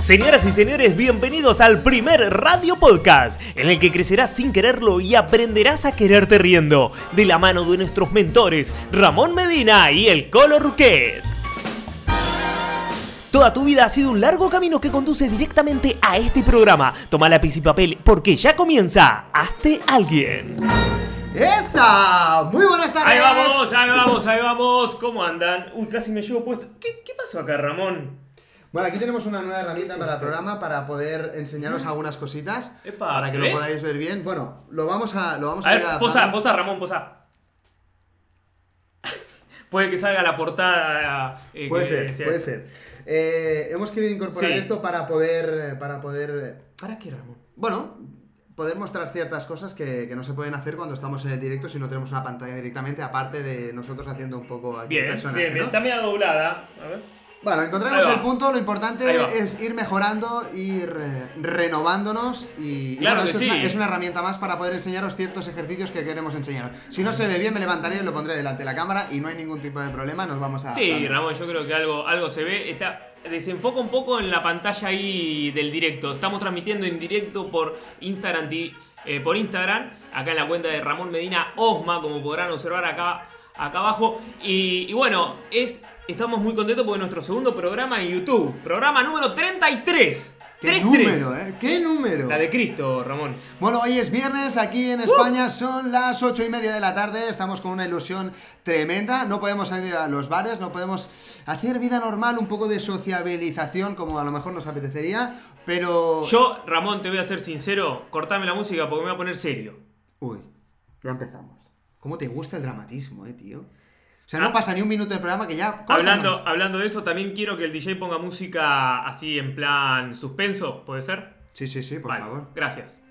Señoras y señores, bienvenidos al primer radio podcast, en el que crecerás sin quererlo y aprenderás a quererte riendo, de la mano de nuestros mentores, Ramón Medina y el Colo Ruquet. Toda tu vida ha sido un largo camino que conduce directamente a este programa. Toma lápiz y papel porque ya comienza Hazte Alguien. ¡Esa! Muy buenas tardes. Ahí vamos, ahí vamos, ahí vamos. ¿Cómo andan? Uy, casi me llevo puesto. ¿Qué, qué pasó acá, Ramón? Bueno, aquí tenemos una nueva herramienta para el programa para poder enseñaros algunas cositas Epa, para ¿se que lo podáis ver bien. Bueno, lo vamos a lo vamos a, A ver, posa, posa, Ramón, posa. Puede que salga la portada. eh, Puede que ser, sea puede ser. Eh, hemos querido incorporar Sí. esto para poder para poder eh, ¿Para qué, Ramón? bueno, poder mostrar ciertas cosas que, que no se pueden hacer cuando estamos en el directo si no tenemos una pantalla directamente, aparte de nosotros haciendo un poco aquí Bien, personaje, bien, bien. Está media doblada. A ver. Bueno, encontraremos va. el punto, lo importante es ir mejorando, ir renovándonos y, y Claro que es, sí. una, es una herramienta más para poder enseñaros ciertos ejercicios que queremos enseñaros. Si no se ve bien, me levantaré y lo pondré delante de la cámara y no hay ningún tipo de problema, nos vamos a... Sí. Ramón, yo creo que algo, algo se ve. Está, desenfoca un poco en la pantalla ahí del directo. Estamos transmitiendo en directo por Instagram, eh, por Instagram, acá en la cuenta de Ramón Medina Osma, como podrán observar acá, acá abajo. Y, y bueno, es, estamos muy contentos porque es nuestro segundo programa en YouTube. Programa número 33. ¡Qué 33. número, eh! ¡Qué número! La de Cristo, Ramón. Bueno, hoy es viernes, aquí en España son las ocho y media de la tarde, estamos con una ilusión tremenda, no podemos salir a los bares, no podemos hacer vida normal, un poco de sociabilización como a lo mejor nos apetecería, pero... Yo, Ramón, te voy a ser sincero, cortame la música porque me voy a poner serio. Uy, ya empezamos. ¿Cómo te gusta el dramatismo, eh, tío? O sea, no Ah. pasa ni un minuto del programa que ya... Hablando, hablando de eso, también quiero que el DJ ponga música así en plan suspenso, ¿puede ser? Sí, sí, sí, por Vale, favor. gracias.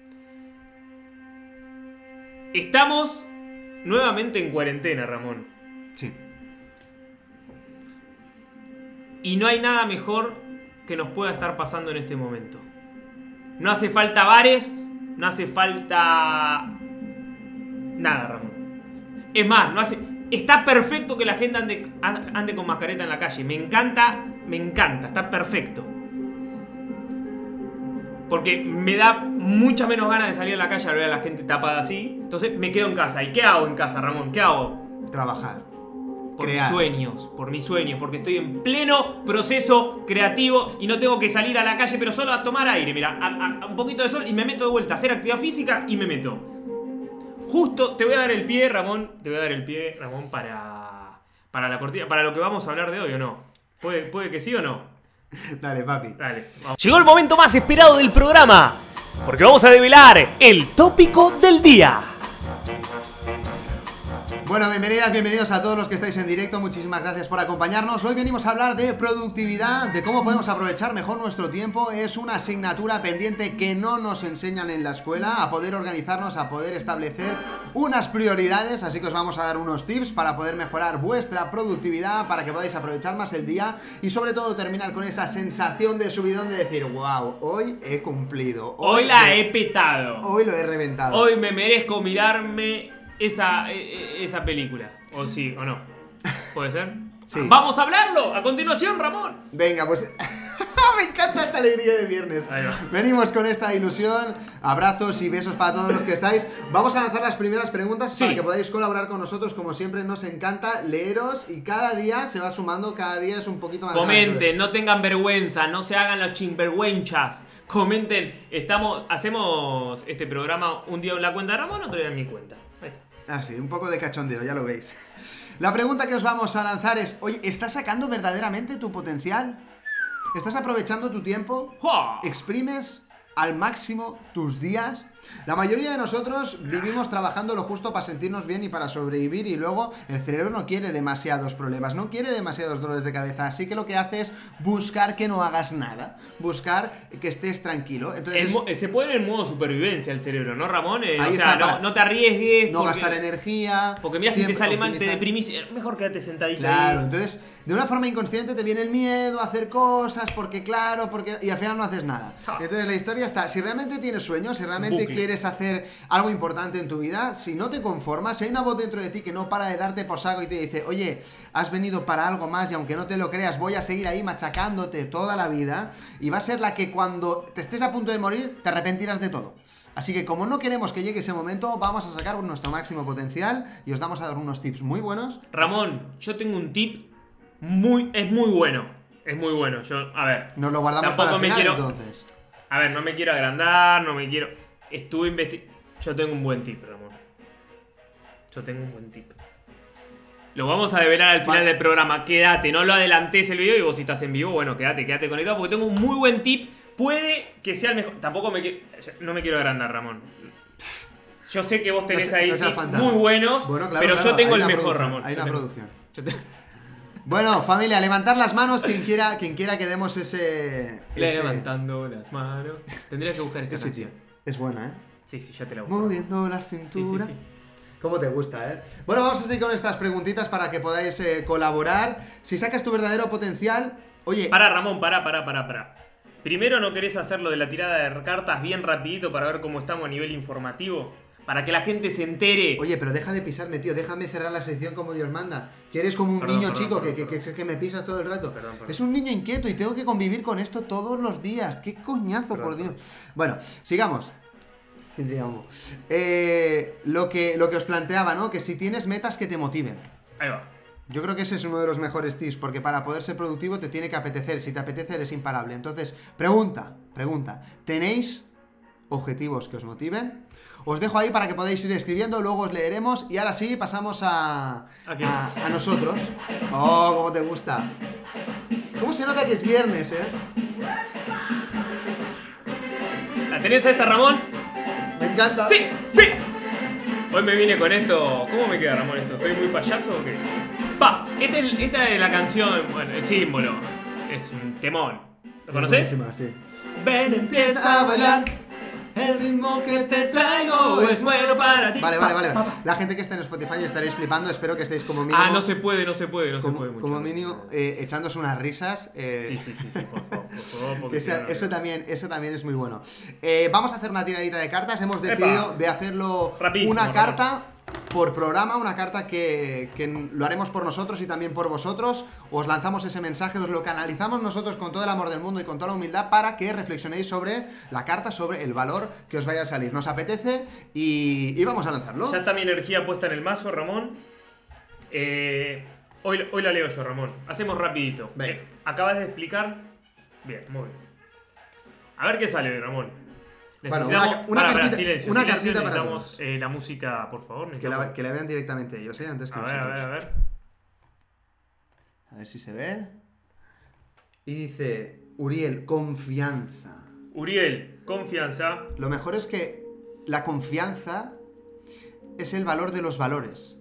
Estamos nuevamente en cuarentena, Ramón. Sí. Y no hay nada mejor que nos pueda estar pasando en este momento. No hace falta bares, no hace falta... Nada, Ramón. Es más, no hace... Está perfecto que la gente ande, ande con mascareta en la calle. Me encanta, me encanta, está perfecto. Porque me da mucha menos ganas de salir a la calle al ver a la gente tapada así. Entonces me quedo en casa. ¿Y qué hago en casa, Ramón? ¿Qué hago? Trabajar. Por Crear. mis sueños, por mis sueños, porque estoy en pleno proceso creativo y no tengo que salir a la calle, pero solo a tomar aire, mira, a, a- a un poquito de sol y me meto de vuelta a hacer actividad física y me meto. Justo te voy a dar el pie, Ramón, te voy a dar el pie, Ramón, para, para la cortina, para lo que vamos a hablar de hoy, ¿o no? ¿Puede, puede que sí o no? Dale, papi. Dale, vamos. Llegó el momento más esperado del programa, porque vamos a develar el tópico del día. Bueno, bienvenidas, bienvenidos a todos los que estáis en directo. Muchísimas gracias por acompañarnos. Hoy venimos a hablar de productividad, de cómo podemos aprovechar mejor nuestro tiempo. Es una asignatura pendiente que no nos enseñan en la escuela, a poder organizarnos, a poder establecer unas prioridades. Así que os vamos a dar unos tips para poder mejorar vuestra productividad, para que podáis aprovechar más el día y sobre todo terminar con esa sensación de subidón de decir, wow, hoy he cumplido. Hoy la he- he petado. Hoy lo he reventado. Hoy me merezco mirarme esa, e- e- esa película. O sí, o no. ¿Puede ser? Sí. Vamos a hablarlo a continuación, Ramón. Venga, pues me encanta esta alegría de viernes. Venimos con esta ilusión, abrazos y besos para todos los que estáis. Vamos a lanzar las primeras preguntas Sí. para que podáis colaborar con nosotros. Como siempre, nos encanta leeros y cada día se va sumando, cada día es un poquito más. Comenten, no tengan vergüenza, no se hagan los chimvergüenchas. Comenten, estamos, hacemos este programa un día en la cuenta de Ramón, otro día en mi cuenta. Ah, sí, un poco de cachondeo, ya lo veis. La pregunta que os vamos a lanzar es, oye, ¿estás sacando verdaderamente tu potencial? ¿Estás aprovechando tu tiempo? ¿Exprimes al máximo tus días? La mayoría de nosotros vivimos trabajando lo justo para sentirnos bien y para sobrevivir y luego el cerebro no quiere demasiados problemas, no quiere demasiados dolores de cabeza, así que lo que hace es buscar que no hagas nada, buscar que estés tranquilo. Entonces, El se pone en modo supervivencia el cerebro, ¿no, Ramón? Eh, Ahí o sea, está, no, te arriesgues. no porque- gastar energía. Porque mira, si te sale mal, te deprimís. eh, Mejor quédate sentadito Claro, ahí. entonces de una forma inconsciente te viene el miedo a hacer cosas, porque claro, porque y al final no haces nada. Ja. Entonces la historia está, si realmente tienes sueños, si realmente Bucle. sí. Quieres hacer algo importante en tu vida, si no te conformas, si hay una voz dentro de ti que no para de darte por saco y te dice, oye, has venido para algo más y aunque no te lo creas, voy a seguir ahí machacándote toda la vida y va a ser la que cuando te estés a punto de morir, te arrepentirás de todo. Así que como no queremos que llegue ese momento, vamos a sacar nuestro máximo potencial y os damos a dar unos tips muy buenos. Ramón, yo tengo un tip muy. Es muy bueno. Es muy bueno. Yo, a ver. Nos lo guardamos Tampoco para el me quiero- entonces. A ver, no me quiero agrandar, no me quiero. Estuve investigando. Yo tengo un buen tip, Ramón. Yo tengo un buen tip. Lo vamos a develar al final del programa. Quédate, no lo adelantes el video y vos si estás en vivo, bueno, quédate, quédate conectado porque tengo un muy buen tip. Puede que sea el mejor. Tampoco me quiero. No me quiero agrandar, Ramón. Yo sé que vos tenés No ahí no tips fantasma. muy buenos, Bueno, claro, pero claro, yo tengo el mejor, Ramón. Hay una tengo- producción. te- Bueno, familia, levantar las manos quien quiera, quien quiera que demos ese. ese- Levantando las manos. Tendrías que buscar esa ese canción. tío. Es buena, ¿eh? Sí, sí, ya te la busco. Moviendo la Sí, sí, cintura. sí. ¿Cómo te gusta, eh? Bueno, vamos a seguir con estas preguntitas para que podáis eh, colaborar. Si sacas tu verdadero potencial, oye, Pará, Ramón, pará, pará, pará, pará. Primero, ¿no querés hacerlo de la tirada de cartas bien rapidito para ver cómo estamos a nivel informativo? Para que la gente se entere. oye, pero deja de pisarme, tío. Déjame cerrar la sección como Dios manda. Que eres como un Perdón, niño perdón, chico perdón, que, que, que- me pisas todo el rato. Perdón, perdón. Es un niño inquieto y tengo que convivir con esto todos los días. ¡Qué coñazo, por Dios! Bueno, sigamos. Digamos. Eh, lo, que, lo que os planteaba, ¿no? Que si tienes metas que te motiven. Ahí va. Yo creo que ese es uno de los mejores tips, porque para poder ser productivo te tiene que apetecer. Si te apetece, eres imparable. Entonces, pregunta, pregunta. ¿Tenéis objetivos que os motiven? Os dejo ahí para que podáis ir escribiendo, luego os leeremos. Y ahora sí, pasamos a, ¿A a, nosotros. Oh, cómo te gusta. ¿Cómo se nota que es viernes, eh? ¿La tenés a esta, Ramón? Me encanta. ¡Sí! ¡Sí! Hoy me vine con esto. ¿Cómo me queda, Ramón, esto? ¿Soy muy payaso o qué? Pa, esta es, esta es la canción, bueno, el símbolo. Es un temón. ¿Lo conoces? Sí. Ven, empieza a bailar. El ritmo que te traigo es bueno para ti. Vale, vale, vale. La gente que está en Spotify estaréis flipando. Espero que estéis como mínimo. Ah, no se puede, no se puede, no se puede mucho. como mínimo eh, echándose unas risas. eh, Sí, sí, sí, sí, por favor, por favor. eso, también, eso también es muy bueno. Eh, vamos a hacer una tiradita de cartas. Hemos Epa. decidido de hacerlo Rapidísimo, una carta por programa, una carta que, que lo haremos por nosotros y también por vosotros. Os lanzamos ese mensaje, os lo canalizamos nosotros con todo el amor del mundo y con toda la humildad para que reflexionéis sobre la carta, sobre el valor que os vaya a salir. Nos apetece y, y vamos a lanzarlo. Ya está mi energía puesta en el mazo, Ramón. Eh, hoy, hoy la leo yo, Ramón. Hacemos rapidito. Eh, Acabas de explicar. Bien, muy bien. A ver qué sale, Ramón. Bueno, Necesitamos. una- una Pará, pará, cartita- silencio, una silencio, cartita para necesitamos eh, la música, por favor. Que la, que la vean directamente ellos, ¿eh? Antes que A ver, a ver, a ver. A ver si se ve. Y dice, Uriel, confianza. Uriel, confianza. Lo mejor es que la confianza es el valor de los valores.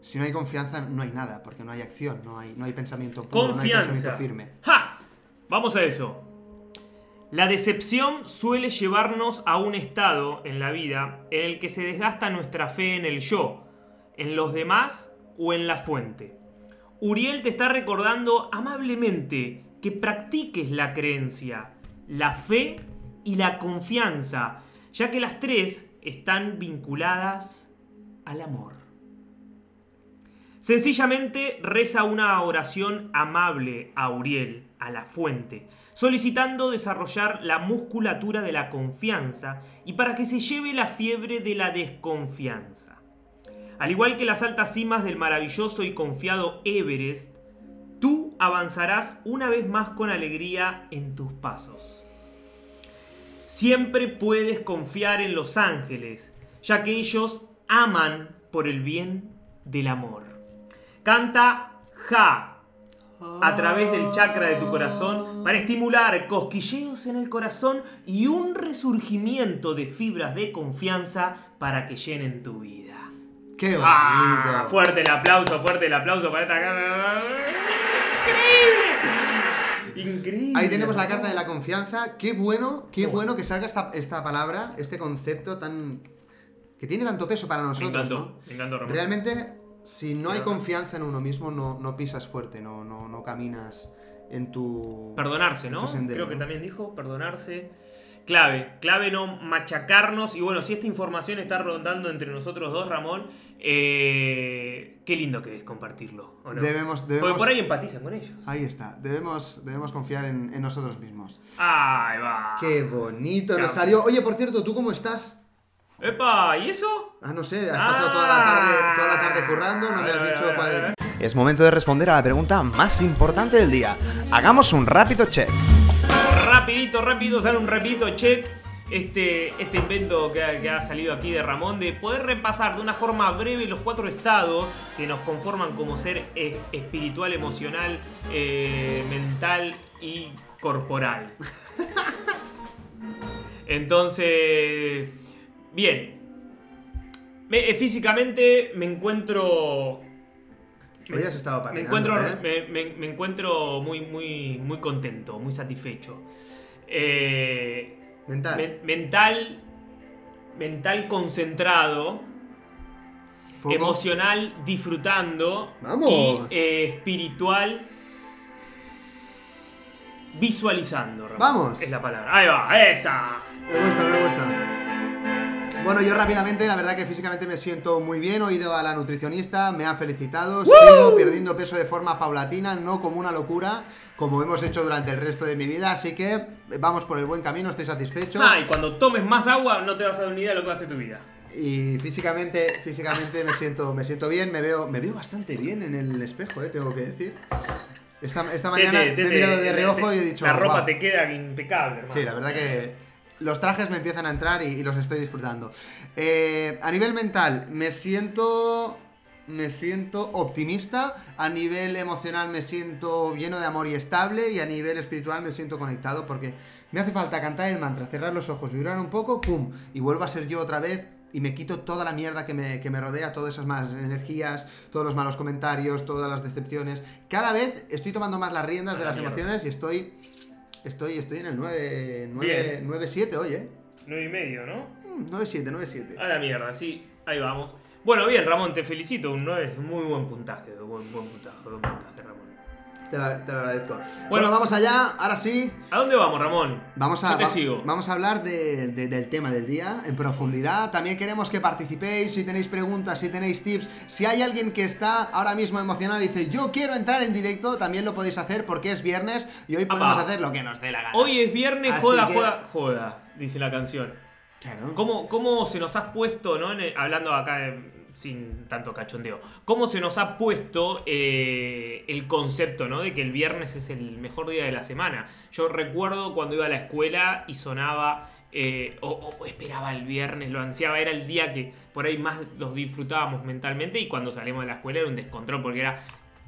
Si no hay confianza, no hay nada, porque no hay acción, no hay, no hay pensamiento puro, no hay Confianza. pensamiento firme. ¡Ja! Vamos a eso. La decepción suele llevarnos a un estado en la vida en el que se desgasta nuestra fe en el yo, en los demás o en la fuente. Uriel te está recordando amablemente que practiques la creencia, la fe y la confianza, ya que las tres están vinculadas al amor. Sencillamente reza una oración amable a Uriel, a la fuente, solicitando desarrollar la musculatura de la confianza y para que se lleve la fiebre de la desconfianza. Al igual que las altas cimas del maravilloso y confiado Everest, tú avanzarás una vez más con alegría en tus pasos. Siempre puedes confiar en los ángeles, ya que ellos aman por el bien del amor. Canta Ja a través del chakra de tu corazón para estimular cosquilleos en el corazón y un resurgimiento de fibras de confianza para que llenen tu vida. ¡Qué bonito! Ah, fuerte el aplauso, fuerte el aplauso para esta casa. Increíble. Increíble. Ahí tenemos la carta de la confianza. Qué bueno, qué Qué bueno que salga esta, esta palabra, este concepto tan. que tiene tanto peso para Me nosotros. encantó, ¿no? me encantó. Realmente, si no hay confianza en uno mismo, no, no pisas fuerte, no, no, no caminas en tu... Perdonarse, en ¿no? tu sendero, Creo que ¿no? también dijo, perdonarse. Clave, clave no machacarnos. Y bueno, si esta información está rondando entre nosotros dos, Ramón, eh, qué lindo que es compartirlo. ¿o no? Debemos- Porque debemos- por ahí empatizan con ellos. Ahí está, debemos, debemos confiar en, en nosotros mismos. Ahí va. Qué bonito salió. Oye, por cierto, ¿tú cómo estás? ¡Epa! ¿Y eso? Ah, no sé, has pasado toda la tarde, toda la tarde currando, no me has dicho cuál ver. Es momento de responder a la pregunta más importante del día. Hagamos un rápido check. Rapidito, rápido, sale un rapidito check. Este, este invento que ha, que ha salido aquí de Ramón de poder repasar de una forma breve los cuatro estados que nos conforman como ser eh, espiritual, emocional, eh, mental y corporal. Entonces, bien. Me- eh, físicamente me encuentro Hoy has estado me encuentro, ¿eh? me, me- me encuentro muy, muy, muy contento, muy satisfecho. Eh, Mental. men- mental, mental concentrado, Foco. emocional disfrutando ¡Vamos! y eh, espiritual visualizando. Ramón. ¡Vamos! Es la palabra. Ahí va, esa. Me me gusta. Bueno, yo rápidamente, la verdad que físicamente me siento muy bien. He ido a la nutricionista, me ha felicitado. Sigo perdiendo peso de forma paulatina, no como una locura, como hemos hecho durante el resto de mi vida. Así que vamos por el buen camino, estoy satisfecho. Ah, y cuando tomes más agua no te vas a dar ni idea de lo que va a hacer tu vida. Y físicamente, físicamente me siento, me siento bien, me veo, me veo bastante bien en el espejo, eh, tengo que decir. Esta, esta mañana Tete, me he tete, mirado de tete, reojo y he dicho. La ropa "Guau". te queda impecable, hermano. Sí, la verdad que los trajes me empiezan a entrar y, y los estoy disfrutando. Eh, a nivel mental, me siento. Me siento optimista. A nivel emocional, me siento lleno de amor y estable. Y a nivel espiritual, me siento conectado porque me hace falta cantar el mantra, cerrar los ojos, vibrar un poco, ¡pum! Y vuelvo a ser yo otra vez. Y me quito toda la mierda que me, que me rodea, todas esas malas energías, todos los malos comentarios, todas las decepciones. Cada vez estoy tomando más las riendas de la las mierda. emociones y estoy Estoy, estoy en el 9, 9, Bien. 9 7 hoy, ¿eh? 9 y medio, ¿no? Mm, 9 7, 9 7. A la mierda, sí. Ahí vamos. Bueno, bien, Ramón, te felicito. Un 9 es muy buen puntaje. Buen, buen puntaje, buen puntaje. Te, lo agradezco. Bueno, Bueno. vamos allá, ahora sí. ¿A dónde vamos, Ramón? Vamos a, Yo te va- sigo. vamos a hablar de- de- del tema del día en profundidad. También queremos que participéis, si tenéis preguntas, si tenéis tips. Si hay alguien que está ahora mismo emocionado y dice, yo quiero entrar en directo, también lo podéis hacer porque es viernes y hoy podemos Apa. hacer lo que nos dé la gana. Hoy es viernes, Así joda, que- joda, joda, dice la canción. Claro. ¿Cómo, cómo se nos ha puesto, ¿no? En el- hablando acá de- sin tanto cachondeo, ¿cómo se nos ha puesto eh, el concepto, ¿no? De que el viernes es el mejor día de la semana. Yo recuerdo cuando iba a la escuela y sonaba, eh, o, esperaba el viernes, lo ansiaba, era el día que por ahí más los disfrutábamos mentalmente y cuando salimos de la escuela era un descontrol porque era...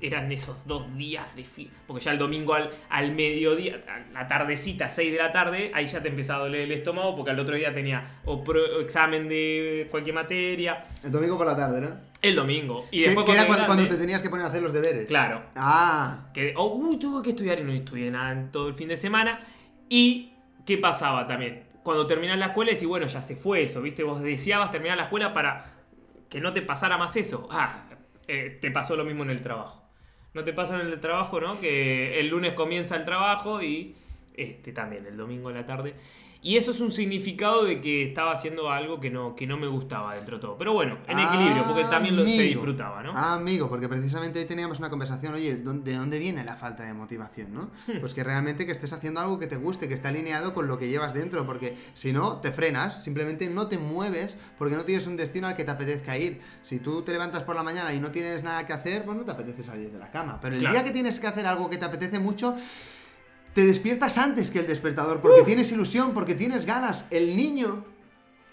Eran esos dos días de fi- Porque ya el domingo al, al mediodía, a la tardecita, 6 de la tarde, ahí ya te empezaba a doler el estómago porque al otro día tenía o, pro- o examen de cualquier materia. El domingo por la tarde, ¿no? El domingo. Y después que era cuando, te tenías que poner a hacer los deberes. Claro. Ah, Que, oh, uy, tuve que estudiar y no estudié nada en todo el fin de semana. Y, ¿qué pasaba también? Cuando terminás la escuela decís, bueno, ya se fue eso, ¿viste? Vos deseabas terminar la escuela para que no te pasara más eso. Ah, eh, te pasó lo mismo en el trabajo. No te pasa en el trabajo, ¿no? Que el lunes comienza el trabajo y este también el domingo en la tarde. Y eso es un significado de que estaba haciendo algo que no, que no me gustaba dentro de todo. Pero bueno, en equilibrio, porque también lo, se disfrutaba, ¿no? Ah, amigo, porque precisamente hoy teníamos una conversación, oye, ¿dó- ¿de dónde viene la falta de motivación, no? Hmm. Pues que realmente que estés haciendo algo que te guste, que esté alineado con lo que llevas dentro, porque si no, te frenas, simplemente no te mueves, porque no tienes un destino al que te apetezca ir. Si tú te levantas por la mañana y no tienes nada que hacer, pues no te apetece salir de la cama. Pero el Claro. día que tienes que hacer algo que te apetece mucho, te despiertas antes que el despertador, porque tienes ilusión, porque tienes ganas. El niño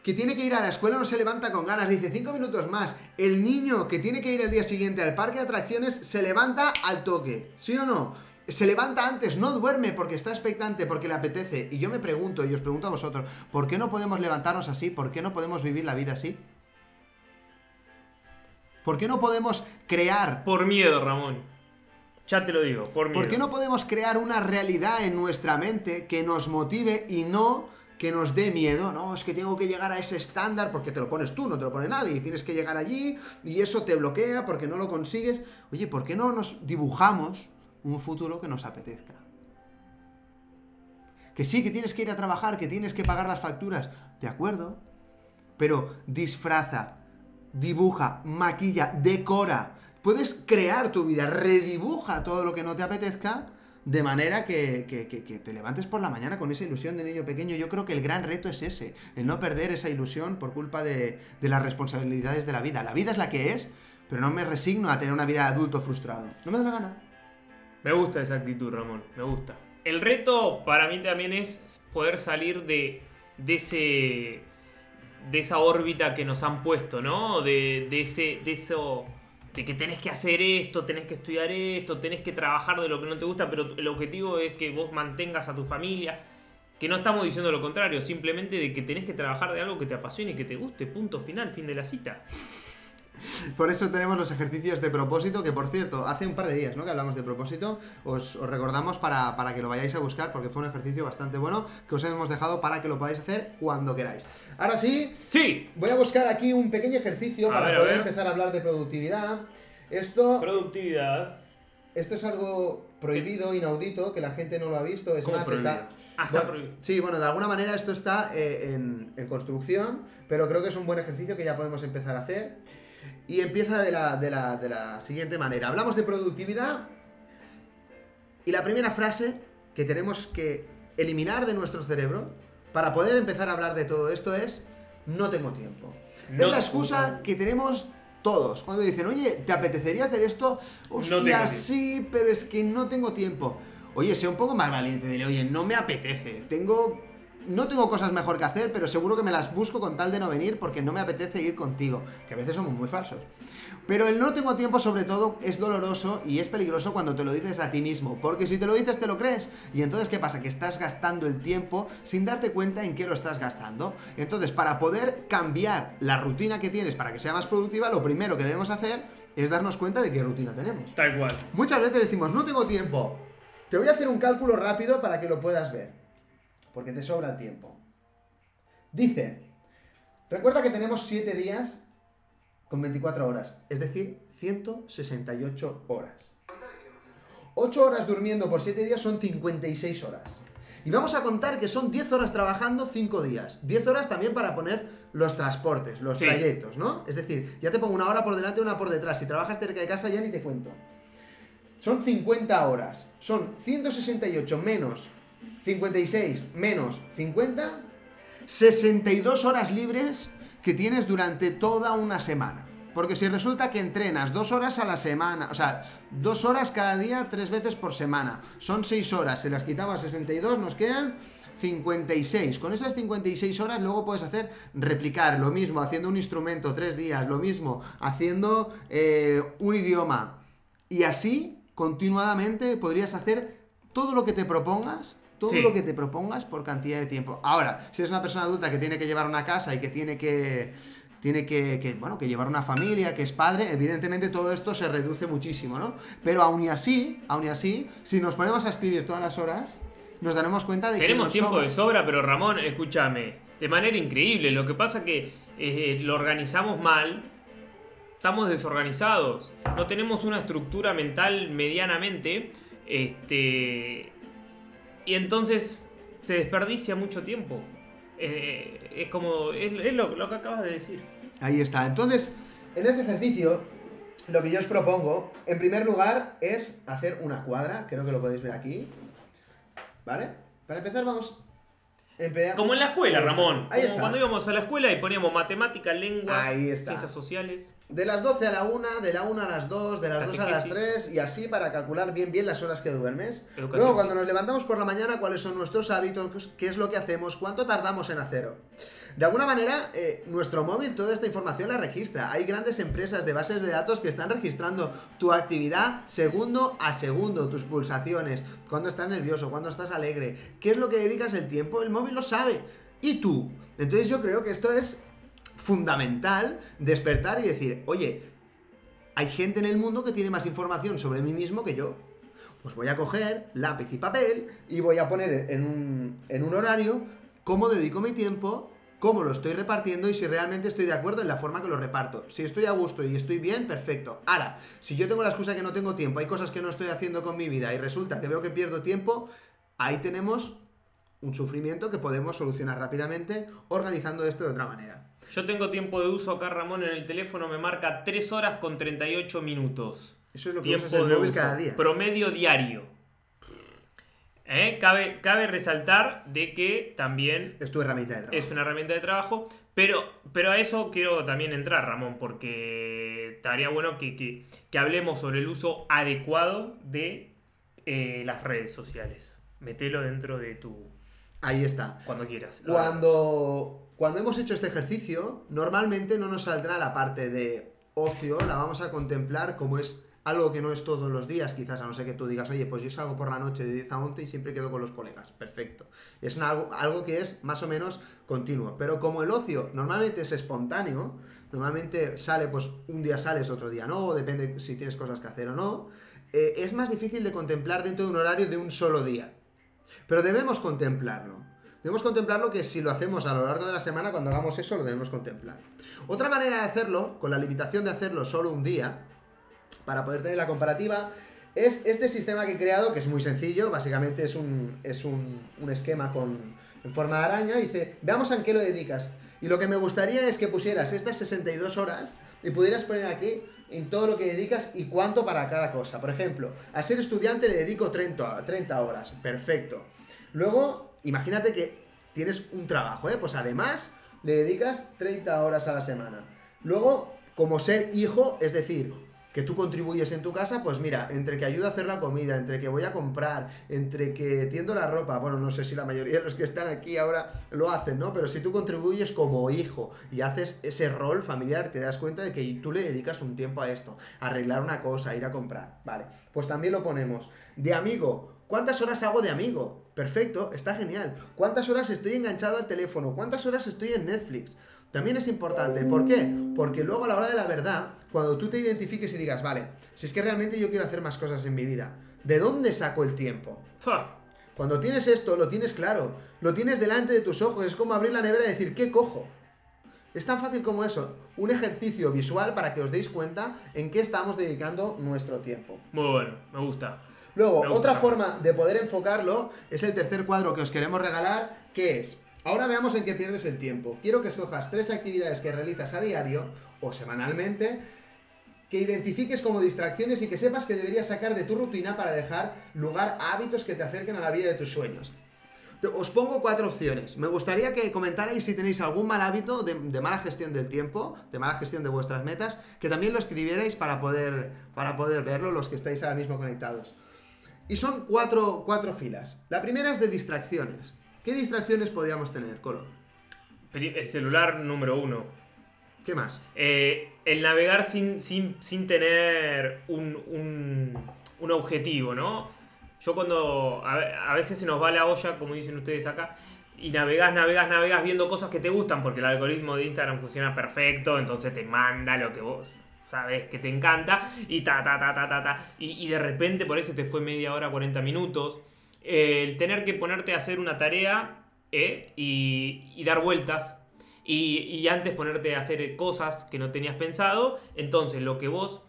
que tiene que ir a la escuela no se levanta con ganas, dice cinco minutos más. El niño que tiene que ir el día siguiente al parque de atracciones se levanta al toque, ¿sí o no? Se levanta antes, no duerme porque está expectante, porque le apetece. Y yo me pregunto, y os pregunto a vosotros, ¿por qué no podemos levantarnos así? ¿Por qué no podemos vivir la vida así? ¿Por qué no podemos crear Por miedo, Ramón. Ya te lo digo, por miedo. ¿Por qué no podemos crear una realidad en nuestra mente que nos motive y no que nos dé miedo? No, es que tengo que llegar a ese estándar porque te lo pones tú, no te lo pone nadie. Y tienes que llegar allí y eso te bloquea porque no lo consigues. Oye, ¿por qué no nos dibujamos un futuro que nos apetezca? Que sí, que tienes que ir a trabajar, que tienes que pagar las facturas. De acuerdo. Pero disfraza, dibuja, maquilla, decora. Puedes crear tu vida, redibuja todo lo que no te apetezca de manera que, te levantes por la mañana con esa ilusión de niño pequeño. Yo creo que el gran reto es ese, el no perder esa ilusión por culpa de, las responsabilidades de la vida. La vida es la que es, pero no me resigno a tener una vida de adulto frustrado. No me da la gana. Me gusta esa actitud, Ramón, me gusta. El reto para mí también es poder salir de, ese de esa órbita que nos han puesto, ¿no? De, de ese de eso de que tenés que hacer esto, tenés que estudiar esto, tenés que trabajar de lo que no te gusta, pero el objetivo es que vos mantengas a tu familia. Que no estamos diciendo lo contrario, simplemente de que tenés que trabajar de algo que te apasione y que te guste. Punto final, fin de la cita. Por eso tenemos los ejercicios de propósito, que por cierto, hace un par de días ¿no? que hablamos de propósito, os, os recordamos para, para, que lo vayáis a buscar, porque fue un ejercicio bastante bueno que os hemos dejado para que lo podáis hacer cuando queráis. Ahora sí, sí. voy a buscar aquí un pequeño ejercicio A para ver, poder empezar a hablar de productividad. Esto, Productividad. esto es algo prohibido, inaudito, que la gente no lo ha visto, es ¿Cómo más, prohibido? está... Ah, está Bueno, prohibido. Sí, bueno, de alguna manera esto está eh, en, en construcción, pero creo que es un buen ejercicio que ya podemos empezar a hacer. Y empieza de la, de la- de la siguiente manera. Hablamos de productividad y la primera frase que tenemos que eliminar de nuestro cerebro para poder empezar a hablar de todo esto es no tengo tiempo. No- es la excusa que tenemos todos. Cuando dicen, oye, ¿te apetecería hacer esto? Hostia, tiempo. sí, pero es que no tengo tiempo. Oye, sea un poco más valiente, dile, oye, no me apetece. Tengo. No tengo cosas mejor que hacer, pero seguro que me las busco con tal de no venir porque no me apetece ir contigo. Que a veces somos muy falsos. Pero el no tengo tiempo, sobre todo, es doloroso y es peligroso cuando te lo dices a ti mismo. Porque si te lo dices, te lo crees. Y entonces, ¿qué pasa? Que estás gastando el tiempo sin darte cuenta en qué lo estás gastando. Entonces, para poder cambiar la rutina que tienes para que sea más productiva, lo primero que debemos hacer es darnos cuenta de qué rutina tenemos. Tal cual. Muchas veces decimos, no tengo tiempo. Te voy a hacer un cálculo rápido para que lo puedas ver. Porque te sobra el tiempo. Dice, recuerda que tenemos 7 días con 24 horas, es decir, 168 horas. 8 horas durmiendo por 7 días son 56 horas. Y vamos a contar que son 10 horas trabajando 5 días. 10 horas también para poner los transportes, los Sí. trayectos, ¿no? Es decir, ya te pongo una hora por delante y una por detrás. Si trabajas cerca de casa ya ni te cuento. Son 50 horas. Son 168 menos 56 menos 50. 62 horas libres que tienes durante toda una semana. Porque si resulta que entrenas dos horas a la semana, o sea, dos horas cada día, tres veces por semana, son seis horas, se las quitamos a 62, nos quedan 56. Con esas 56 horas luego puedes hacer replicar lo mismo haciendo un instrumento tres días, lo mismo haciendo eh, un idioma. Y así, continuadamente, podrías hacer todo lo que te propongas, todo Sí. lo que te propongas por cantidad de tiempo. Ahora, si eres una persona adulta que tiene que llevar una casa y que tiene que tiene que, que, bueno, que llevar una familia, que es padre, evidentemente todo esto se reduce muchísimo, ¿no? Pero aún y así, aún y así, si nos ponemos a escribir todas las horas, nos daremos cuenta de que Tenemos tiempo sobra. de sobra, pero Ramón, escúchame, de manera increíble. Lo que pasa que eh, lo organizamos mal, estamos desorganizados, no tenemos una estructura mental medianamente, este, y entonces se desperdicia mucho tiempo. Eh, es como, es, lo que acabas de decir. Ahí está. Entonces, en este ejercicio, lo que yo os propongo, en primer lugar, es hacer una cuadra. Creo que lo podéis ver aquí. ¿Vale? Para empezar, vamos. Como en la escuela, Ahí. Ramón. Ahí Como está. cuando íbamos a la escuela y poníamos matemática, lengua, Ahí está. ciencias sociales. De las 12 a la 1, de la 1 a las 2, de las 2 a las Catequesis. 3 y así para calcular bien bien las horas que duermes. Educación Luego cuando física. nos levantamos por la mañana, cuáles son nuestros hábitos, qué es lo que hacemos, cuánto tardamos en hacerlo. De alguna manera, eh, nuestro móvil toda esta información la registra. Hay grandes empresas de bases de datos que están registrando tu actividad segundo a segundo, tus pulsaciones, cuando estás nervioso, cuando estás alegre, qué es lo que dedicas el tiempo, el móvil lo sabe. ¿Y tú? Entonces yo creo que esto es fundamental despertar y decir, oye, hay gente en el mundo que tiene más información sobre mí mismo que yo. Pues voy a coger lápiz y papel y voy a poner en un, en un horario cómo dedico mi tiempo, cómo lo estoy repartiendo y si realmente estoy de acuerdo en la forma que lo reparto. Si estoy a gusto y estoy bien, perfecto. Ahora, si yo tengo la excusa que no tengo tiempo, hay cosas que no estoy haciendo con mi vida y resulta que veo que pierdo tiempo, ahí tenemos un sufrimiento que podemos solucionar rápidamente organizando esto de otra manera. Yo tengo tiempo de uso acá, Ramón, en el teléfono me marca 3 horas con 38 minutos. Eso es lo que Tiempo usas el de móvil uso. cada día. Promedio diario. ¿Eh? Cabe, cabe resaltar de que también Es tu herramienta de trabajo. es una herramienta de trabajo, pero, pero a eso quiero también entrar, Ramón, porque estaría bueno que, que- que hablemos sobre el uso adecuado de eh, las redes sociales. Metelo dentro de tu... Ahí está. cuando quieras. Cuando, cuando hemos hecho este ejercicio, normalmente no nos saldrá la parte de ocio, la vamos a contemplar como es algo que no es todos los días, quizás, a no ser que tú digas, oye, pues yo salgo por la noche de 10 a 11 y siempre quedo con los colegas. Perfecto. Es algo, algo que es más o menos continuo. Pero como el ocio normalmente es espontáneo, normalmente sale, pues un día sales, otro día no, depende si tienes cosas que hacer o no, eh, es más difícil de contemplar dentro de un horario de un solo día. Pero debemos contemplarlo. Debemos contemplarlo que si lo hacemos a lo largo de la semana, cuando hagamos eso, lo debemos contemplar. Otra manera de hacerlo, con la limitación de hacerlo solo un día, para poder tener la comparativa, es este sistema que he creado, que es muy sencillo, básicamente es un, es un, esquema con, en forma de araña, dice, veamos a qué lo dedicas. Y lo que me gustaría es que pusieras estas 62 horas y pudieras poner aquí en todo lo que dedicas y cuánto para cada cosa. Por ejemplo, a ser estudiante le dedico 30, 30 horas. Perfecto. Luego, imagínate que tienes un trabajo, ¿eh? Pues además le dedicas 30 horas a la semana. Luego, como ser hijo, es decir, que tú contribuyes en tu casa, pues mira, entre que ayudo a hacer la comida, entre que voy a comprar, entre que tiendo la ropa, bueno, no sé si la mayoría de los que están aquí ahora lo hacen, ¿no? Pero si tú contribuyes como hijo y haces ese rol familiar, te das cuenta de que tú le dedicas un tiempo a esto, arreglar una cosa, ir a comprar, vale, pues también lo ponemos. De amigo, ¿cuántas horas hago de amigo? Perfecto, está genial. ¿Cuántas horas estoy enganchado al teléfono? ¿Cuántas horas estoy en Netflix? También es importante. ¿Por qué? Porque luego a la hora de la verdad, cuando tú te identifiques y digas, vale, si es que realmente yo quiero hacer más cosas en mi vida, ¿de dónde saco el tiempo? Cuando tienes esto, lo tienes claro, lo tienes delante de tus ojos, es como abrir la nevera y decir, ¿qué cojo? Es tan fácil como eso, un ejercicio visual para que os deis cuenta en qué estamos dedicando nuestro tiempo. Muy bueno, me gusta. Luego, Me gusta. otra forma de poder enfocarlo es el tercer cuadro que os queremos regalar, que es, ahora veamos en qué pierdes el tiempo. Quiero que escojas tres actividades que realizas a diario o semanalmente, que identifiques como distracciones y que sepas que deberías sacar de tu rutina para dejar lugar a hábitos que te acerquen a la vida de tus sueños. Os pongo cuatro opciones. Me gustaría que comentarais si tenéis algún mal hábito de, de mala gestión del tiempo, de mala gestión de vuestras metas, que también lo escribierais para poder, para poder verlo los que estáis ahora mismo conectados. Y son cuatro, cuatro filas. La primera es de distracciones. ¿Qué distracciones podríamos tener, Colo? El celular número uno. ¿Qué más? Eh, el navegar sin, sin, sin tener un, un, un objetivo, ¿no? Yo cuando a, a veces se nos va la olla, como dicen ustedes acá, y navegás, navegás, navegás viendo cosas que te gustan, porque el algoritmo de Instagram funciona perfecto, entonces te manda lo que vos sabes que te encanta, y ta, ta, ta, ta, ta, ta, y, y de repente por eso te fue media hora, 40 minutos. El tener que ponerte a hacer una tarea eh, y, y dar vueltas y, antes ponerte a hacer cosas que no tenías pensado. Entonces, lo que vos.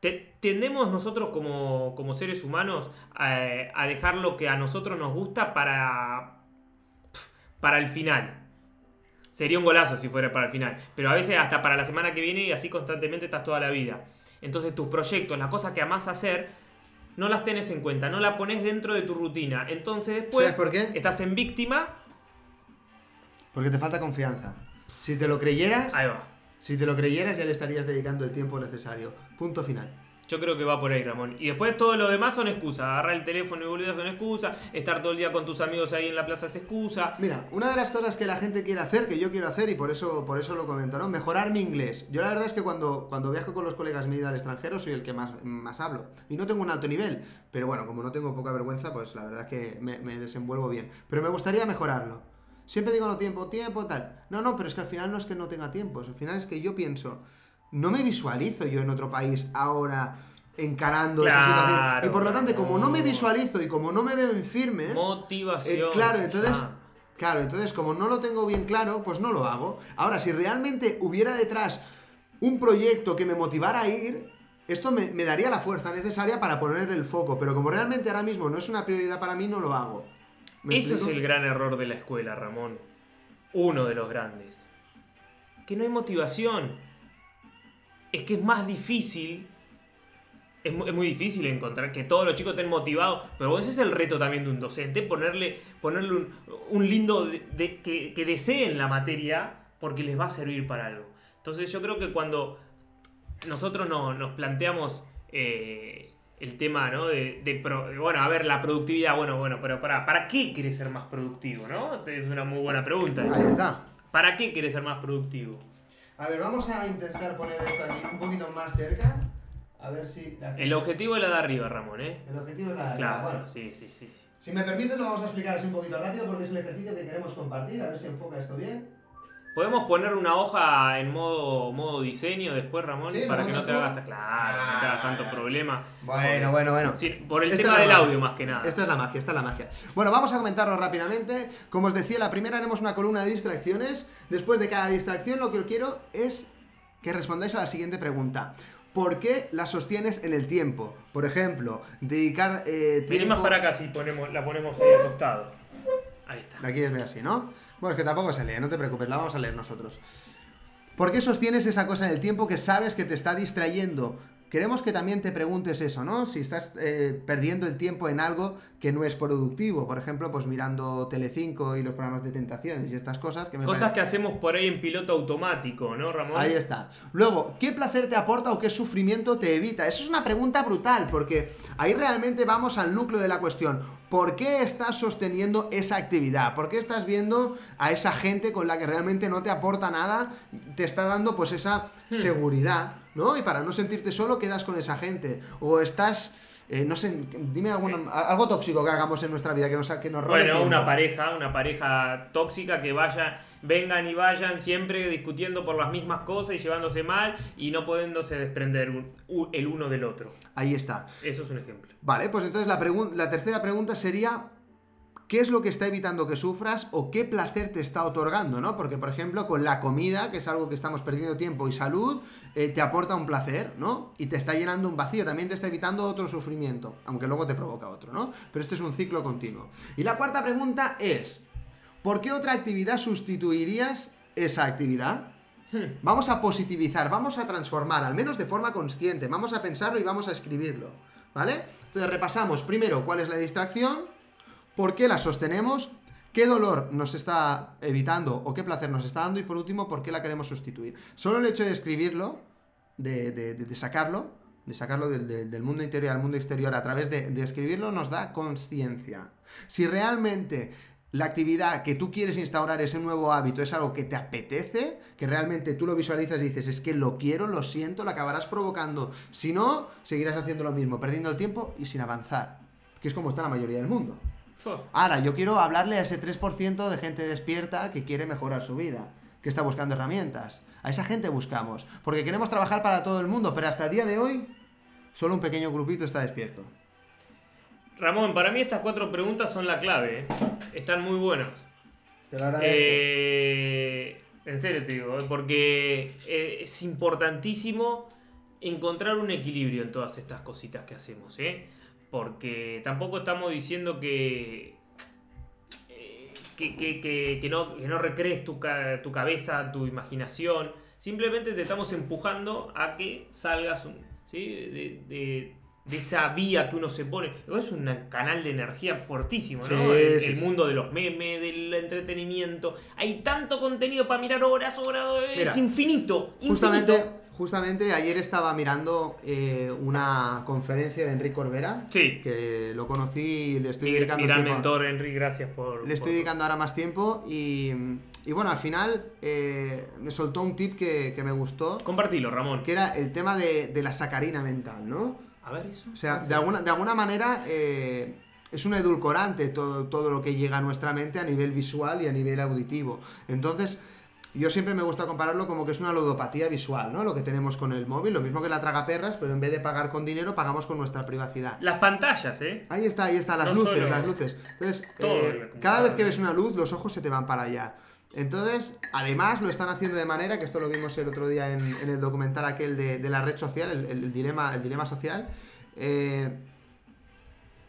te- tendemos nosotros como, como seres humanos a, a dejar lo que a nosotros nos gusta para. para el final. Sería un golazo si fuera para el final. Pero a veces hasta para la semana que viene y así constantemente estás toda la vida. Entonces tus proyectos, las cosas que amás hacer, no las tenés en cuenta, no las pones dentro de tu rutina. Entonces después ¿Sabes por qué? estás en víctima. Porque te falta confianza. Si te lo creyeras, Ahí va. si te lo creyeras ya le estarías dedicando el tiempo necesario. Punto final. Yo creo que va por ahí, Ramón. Y después todo lo demás son excusas. Agarrar el teléfono y volver son excusa. Estar todo el día con tus amigos ahí en la plaza es excusa. Mira, una de las cosas que la gente quiere hacer, que yo quiero hacer y por eso, por eso lo comento, ¿no? Mejorar mi inglés. Yo la verdad es que cuando, cuando viajo con los colegas míos al extranjero soy el que más, más hablo. Y no tengo un alto nivel, pero bueno, como no tengo poca vergüenza, pues la verdad es que me, me desenvuelvo bien. Pero me gustaría mejorarlo. Siempre digo no tiempo, tiempo, tal. No, no, pero es que al final no es que no tenga tiempo. Al final es que yo pienso, no me visualizo yo en otro país ahora encarando esa situación. Y por lo tanto, como no me visualizo y como no me veo en firme... Motivación. Eh, claro, entonces, Ya. claro, entonces como no lo tengo bien claro, pues no lo hago. Ahora, si realmente hubiera detrás un proyecto que me motivara a ir, esto me, me daría la fuerza necesaria para poner el foco. Pero como realmente ahora mismo no es una prioridad para mí, no lo hago. ¿Me Eso es explico? el gran error de la escuela, Ramón. Uno de los grandes. Que no hay motivación. Es que es más difícil. Es mu- es muy, difícil encontrar que todos los chicos estén motivados. Pero ese es el reto también de un docente. Ponerle, ponerle un, un lindo de, de- que, que deseen la materia porque les va a servir para algo. Entonces yo creo que cuando nosotros no- nos planteamos eh, el tema, ¿no? De, de bueno, a ver, la productividad, bueno, bueno, pero para, ¿para qué quieres ser más productivo, no? Es una muy buena pregunta. Ahí está. ¿Para qué quieres ser más productivo? A ver, vamos a intentar poner esto aquí un poquito más cerca. A ver si. la- El objetivo es la de arriba, Ramón, ¿eh? El objetivo es la Claro, Bueno, sí, sí, sí. sí. si me permites, lo vamos a explicar así un poquito rápido porque es el ejercicio que queremos compartir. A ver si enfoca esto bien. ¿Podemos poner una hoja en modo, modo diseño después, Ramón? Sí, para ¿lo que no te hagas, claro, no te hagas tanto problema. Bueno, bueno, bueno. Sí, por el Esta tema del magia. audio, más que nada. Esta es la magia, esta es la magia. Bueno, vamos a comentarlo rápidamente. Como os decía, la primera haremos una columna de distracciones. Después de cada distracción, lo que os quiero es que respondáis a la siguiente pregunta. ¿Por qué la sostienes en el tiempo? Por ejemplo, dedicar eh, tiempo... más para acá si ponemos, la ponemos ahí acostado. Ahí está. De aquí es así, ¿no? Bueno, es que tampoco se lee, no te preocupes, la vamos a leer nosotros. ¿Por qué sostienes esa cosa en el tiempo que sabes que te está distrayendo? Queremos que también te preguntes eso, ¿no? Si estás eh, perdiendo el tiempo en algo que no es productivo. Por ejemplo, pues mirando Telecinco y los programas de tentaciones y estas cosas que me Cosas que hacemos por ahí en piloto automático, ¿no, Ramón? Ahí está. Luego, ¿qué placer te aporta o qué sufrimiento te evita? Eso es una pregunta brutal, porque ahí realmente vamos al núcleo de la cuestión. ¿Por qué estás sosteniendo esa actividad? ¿Por qué estás viendo a esa gente con la que realmente no te aporta nada? Te está dando pues esa seguridad, ¿no? Y para no sentirte solo quedas con esa gente. O estás... eh, no sé, dime alguna- algo tóxico que hagamos en nuestra vida que nos, que nos Bueno, tiempo. una pareja, una pareja tóxica que vaya, vengan y vayan siempre discutiendo por las mismas cosas y llevándose mal y no pudiéndose desprender un- el uno del otro. Ahí está. Eso es un ejemplo. Vale, pues entonces la, la tercera pregunta sería, ¿qué es lo que está evitando que sufras o qué placer te está otorgando? ¿no? Porque, por ejemplo, con la comida, que es algo que estamos perdiendo tiempo y salud, eh, te aporta un placer, ¿no? Y te está llenando un vacío, también te está evitando otro sufrimiento, aunque luego te provoca otro, ¿no? Pero este es un ciclo continuo. Y la cuarta pregunta es, ¿por qué otra actividad sustituirías esa actividad? Vamos a positivizar, vamos a transformar, al menos de forma consciente. Vamos a pensarlo y vamos a escribirlo. ¿Vale? Entonces repasamos primero cuál es la distracción, por qué la sostenemos, qué dolor nos está evitando o qué placer nos está dando y por último, por qué la queremos sustituir. Solo el hecho de escribirlo, de, sacarlo, de sacarlo del mundo interior al mundo exterior a través de, de escribirlo, nos da conciencia. Si realmente la actividad que tú quieres instaurar, ese nuevo hábito, es algo que te apetece, que realmente tú lo visualizas y dices, es que lo quiero, lo siento, lo acabarás provocando. Si no, seguirás haciendo lo mismo, perdiendo el tiempo y sin avanzar, que es como está la mayoría del mundo. Ahora, yo quiero hablarle a ese 3% de gente despierta que quiere mejorar su vida, que está buscando herramientas. A esa gente buscamos, porque queremos trabajar para todo el mundo, pero hasta el día de hoy, solo un pequeño grupito está despierto. Ramón, para mí estas cuatro preguntas son la clave. ¿eh? Están muy buenas. Te lo agradezco. Eh, en serio te digo, ¿eh? porque eh, es importantísimo encontrar un equilibrio en todas estas cositas que hacemos, ¿eh? Porque tampoco estamos diciendo que, eh, que, que- que- que no, que no recrees tu, ca- tu cabeza, tu imaginación. Simplemente te estamos empujando a que salgas un- ¿sí? de, de- de esa vía que uno se pone. Es un canal de energía fuertísimo, ¿no? Sí, el sí, el sí. mundo de los memes, del entretenimiento. Hay tanto contenido para mirar horas, horas, es Mira, infinito. Justamente, infinito. Justamente ayer estaba mirando eh, una conferencia de Enrique Corbera, Sí. que lo conocí y le estoy Mi, dedicando gran mentor, Henry, gracias por. Le estoy dedicando ahora más tiempo y, y bueno, al final eh, me soltó un tip que, que me gustó, Compartilo, Ramón. que era el tema de, de la sacarina mental, ¿no? A ver eso. O sea, de alguna, de alguna manera eh, es un edulcorante todo, todo lo que llega a nuestra mente a nivel visual y a nivel auditivo. Entonces, yo siempre me gusta compararlo como que es una ludopatía visual, ¿no? Lo que tenemos con el móvil, lo mismo que la tragaperras, pero en vez de pagar con dinero, pagamos con nuestra privacidad. Las pantallas, ¿eh? Ahí está, ahí está, las No luces, solo- las luces. Entonces, eh, cada vez que ves una luz, los ojos se te van para allá. Entonces, además lo están haciendo de manera, que esto lo vimos el otro día en, en el documental aquel de, de la red social, el, el dilema, el dilema social, eh,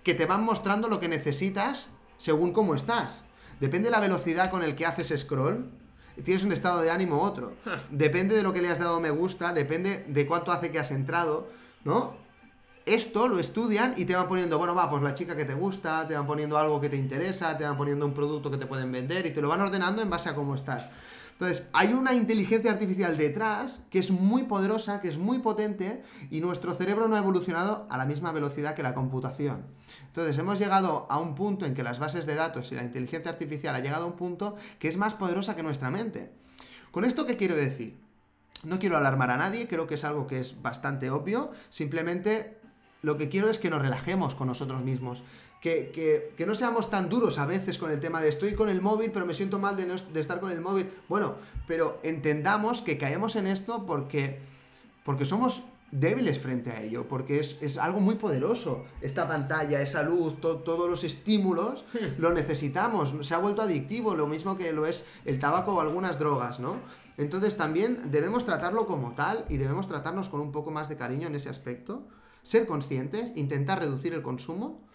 que te van mostrando lo que necesitas según cómo estás. Depende de la velocidad con el que haces scroll, tienes un estado de ánimo otro. Depende de lo que le has dado me gusta, depende de cuánto hace que has entrado, ¿no? Esto lo estudian y te van poniendo, bueno, va, pues la chica que te gusta, te van poniendo algo que te interesa, te van poniendo un producto que te pueden vender y te lo van ordenando en base a cómo estás. Entonces, hay una inteligencia artificial detrás que es muy poderosa, que es muy potente y nuestro cerebro no ha evolucionado a la misma velocidad que la computación. Entonces, hemos llegado a un punto en que las bases de datos y la inteligencia artificial ha llegado a un punto que es más poderosa que nuestra mente. ¿Con esto qué quiero decir? No quiero alarmar a nadie, creo que es algo que es bastante obvio. Simplemente lo que quiero es que nos relajemos con nosotros mismos. Que, que- no seamos tan duros a veces con el tema de estoy con el móvil, pero me siento mal de, no de estar con el móvil. Bueno, pero entendamos que caemos en esto porque, porque somos débiles frente a ello, porque es, es algo muy poderoso. Esta pantalla, esa luz, to- todos los estímulos, lo necesitamos. Se ha vuelto adictivo, lo mismo que lo es el tabaco o algunas drogas, ¿no? Entonces también debemos tratarlo como tal y debemos tratarnos con un poco más de cariño en ese aspecto. Ser conscientes, intentar reducir el consumo.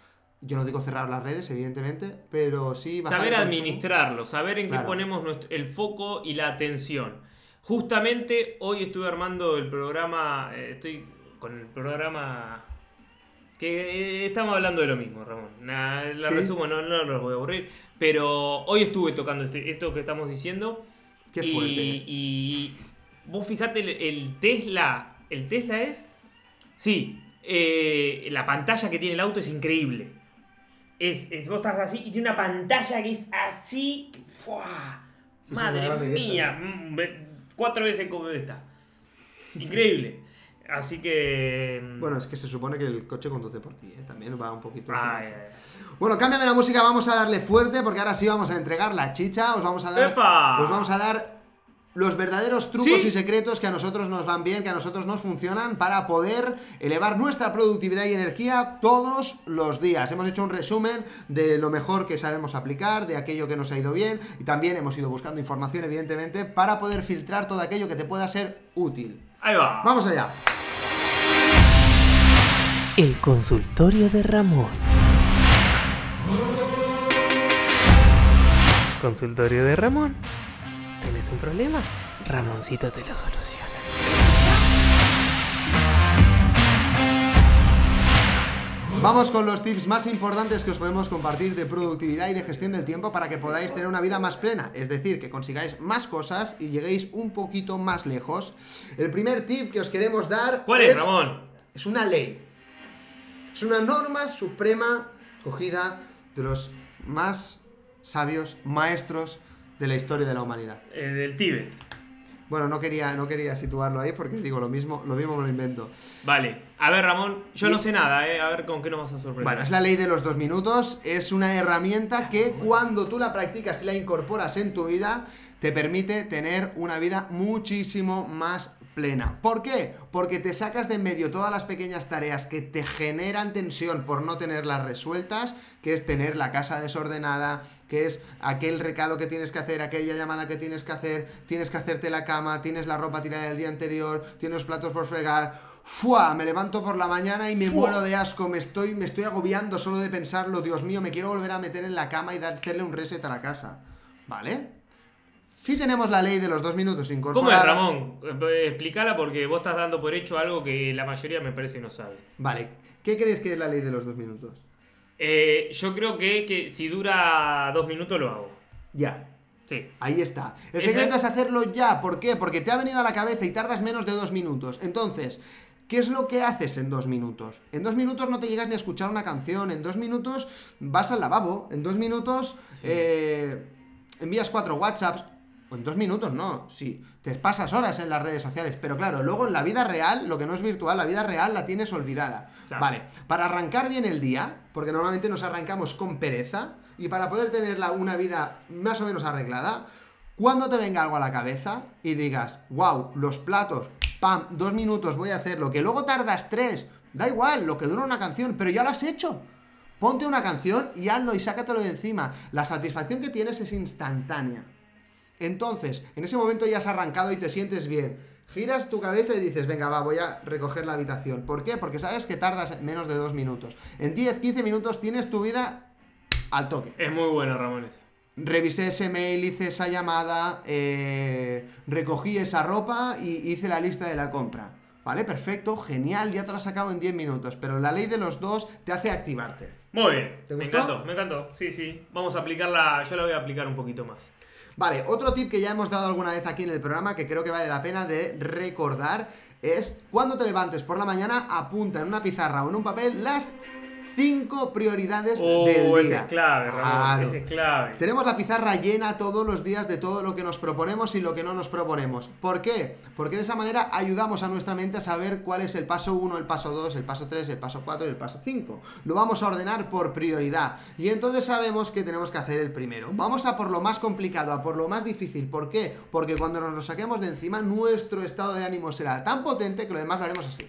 Yo no digo cerrar las redes, evidentemente, pero sí Saber administrarlo, saber en qué ponemos el foco y la atención. Justamente hoy estuve armando el programa, eh, estoy con el programa que eh, estamos hablando de lo mismo, Ramón. Nah, la Sí. resumo, no, no los voy a aburrir, pero hoy estuve tocando este- esto que estamos diciendo. Qué y, fuerte. y vos fijate, el, el Tesla, ¿el Tesla es? Sí, eh, la pantalla que tiene el auto es increíble. Es, es- vos estás así y tiene una pantalla que es así. ¡fua! Madre mía, cuatro veces como esta. Increíble. Así que. mm, Bueno, es que se supone que el coche conduce por ti, ¿eh? También va un poquito... ay, ay, Bueno, cámbiame la música, vamos a darle fuerte porque ahora sí vamos a entregar la chicha, os vamos a dar, ¡Epa! os vamos a dar los verdaderos trucos ¿Sí? y secretos que a nosotros nos van bien, que a nosotros nos funcionan para poder elevar nuestra productividad y energía todos los días. Hemos hecho un resumen de lo mejor que sabemos aplicar, de aquello que nos ha ido bien y también hemos ido buscando información, evidentemente, para poder filtrar todo aquello que te pueda ser útil. Ahí va. Vamos allá. El consultorio de Ramón. Consultorio de Ramón. ¿Tienes un problema? Ramoncito te lo soluciona. Vamos con los tips más importantes que os podemos compartir de productividad y de gestión del tiempo para que podáis tener una vida más plena, es decir, que consigáis más cosas y lleguéis un poquito más lejos. El primer tip que os queremos dar ¿Cuál es, Ramón? es una ley. Es una norma suprema cogida de los más sabios maestros de la historia de la humanidad. Eh, del Tíbet. Bueno, no quería, no quería situarlo ahí porque digo lo mismo, lo mismo me lo invento. Vale. A ver, Ramón, yo Y- no sé nada, ¿eh? A ver con qué nos vas a sorprender. Bueno, es la ley de los dos minutos. Es una herramienta que cuando tú la practicas y la incorporas en tu vida, te permite tener una vida muchísimo más plena. ¿Por qué? Porque te sacas de en medio todas las pequeñas tareas que te generan tensión por no tenerlas resueltas, que es tener la casa desordenada, que es aquel recado que tienes que hacer, aquella llamada que tienes que hacer, tienes que hacerte la cama, tienes la ropa tirada del día anterior, tienes los platos por fregar. ¡Fua! Me levanto por la mañana y me ¡Fua! muero de asco, me estoy, me estoy agobiando solo de pensarlo, Dios mío, me quiero volver a meter en la cama y hacerle un reset a la casa. ¿Vale? Si tenemos la ley de los dos minutos incorporada... ¿Cómo es, Ramón? Eh, Explícala porque vos estás dando por hecho algo que la mayoría me parece no sabe. Vale, ¿qué crees que es la ley de los dos minutos? Eh, yo creo que, que si dura dos minutos lo hago. Ya, Sí. Ahí está. El secreto es hacerlo ya. ¿Por qué? Porque te ha venido a la cabeza y tardas menos de dos minutos. Entonces, ¿qué es lo que haces en dos minutos? En dos minutos no te llegas ni a escuchar una canción. En dos minutos vas al lavabo. En dos minutos eh, envías cuatro WhatsApps. O en dos minutos no. Sí, te pasas horas en las redes sociales. Pero claro, luego en la vida real, lo que no es virtual, la vida real la tienes olvidada. Claro. Vale, para arrancar bien el día, porque normalmente nos arrancamos con pereza, y para poder tener una vida más o menos arreglada, cuando te venga algo a la cabeza y digas, wow, los platos, pam, dos minutos voy a hacerlo, que luego tardas tres, da igual, lo que dura una canción, pero ya lo has hecho. Ponte una canción y hazlo y sácatelo de encima. La satisfacción que tienes es instantánea. Entonces, en ese momento ya has arrancado y te sientes bien. Giras tu cabeza y dices, venga, va, voy a recoger la habitación. ¿Por qué? Porque sabes que tardas menos de dos minutos. En 10, 15 minutos tienes tu vida al toque. Es muy bueno, Ramón. ese. Revisé ese mail, hice esa llamada, eh, recogí esa ropa y hice la lista de la compra. Vale, perfecto, genial, ya te lo has sacado en 10 minutos, pero la ley de los dos te hace activarte. Muy bien. ¿Te me gustó? encantó, me encantó. Sí, sí. Vamos a aplicarla. Yo la voy a aplicar un poquito más. Vale, otro tip que ya hemos dado alguna vez aquí en el programa que creo que vale la pena de recordar es cuando te levantes por la mañana, apunta en una pizarra o en un papel las cinco prioridades Oh, del ese día. es clave, Ramón. Claro. Ese es clave. Tenemos la pizarra llena todos los días de todo lo que nos proponemos y lo que no nos proponemos. ¿Por qué? Porque de esa manera ayudamos a nuestra mente a saber cuál es el paso 1, el paso 2, el paso 3, el paso 4 y el paso 5. Lo vamos a ordenar por prioridad. Y entonces sabemos que tenemos que hacer el primero. Vamos a por lo más complicado, a por lo más difícil. ¿Por qué? Porque cuando nos lo saquemos de encima, nuestro estado de ánimo será tan potente que lo demás lo haremos así.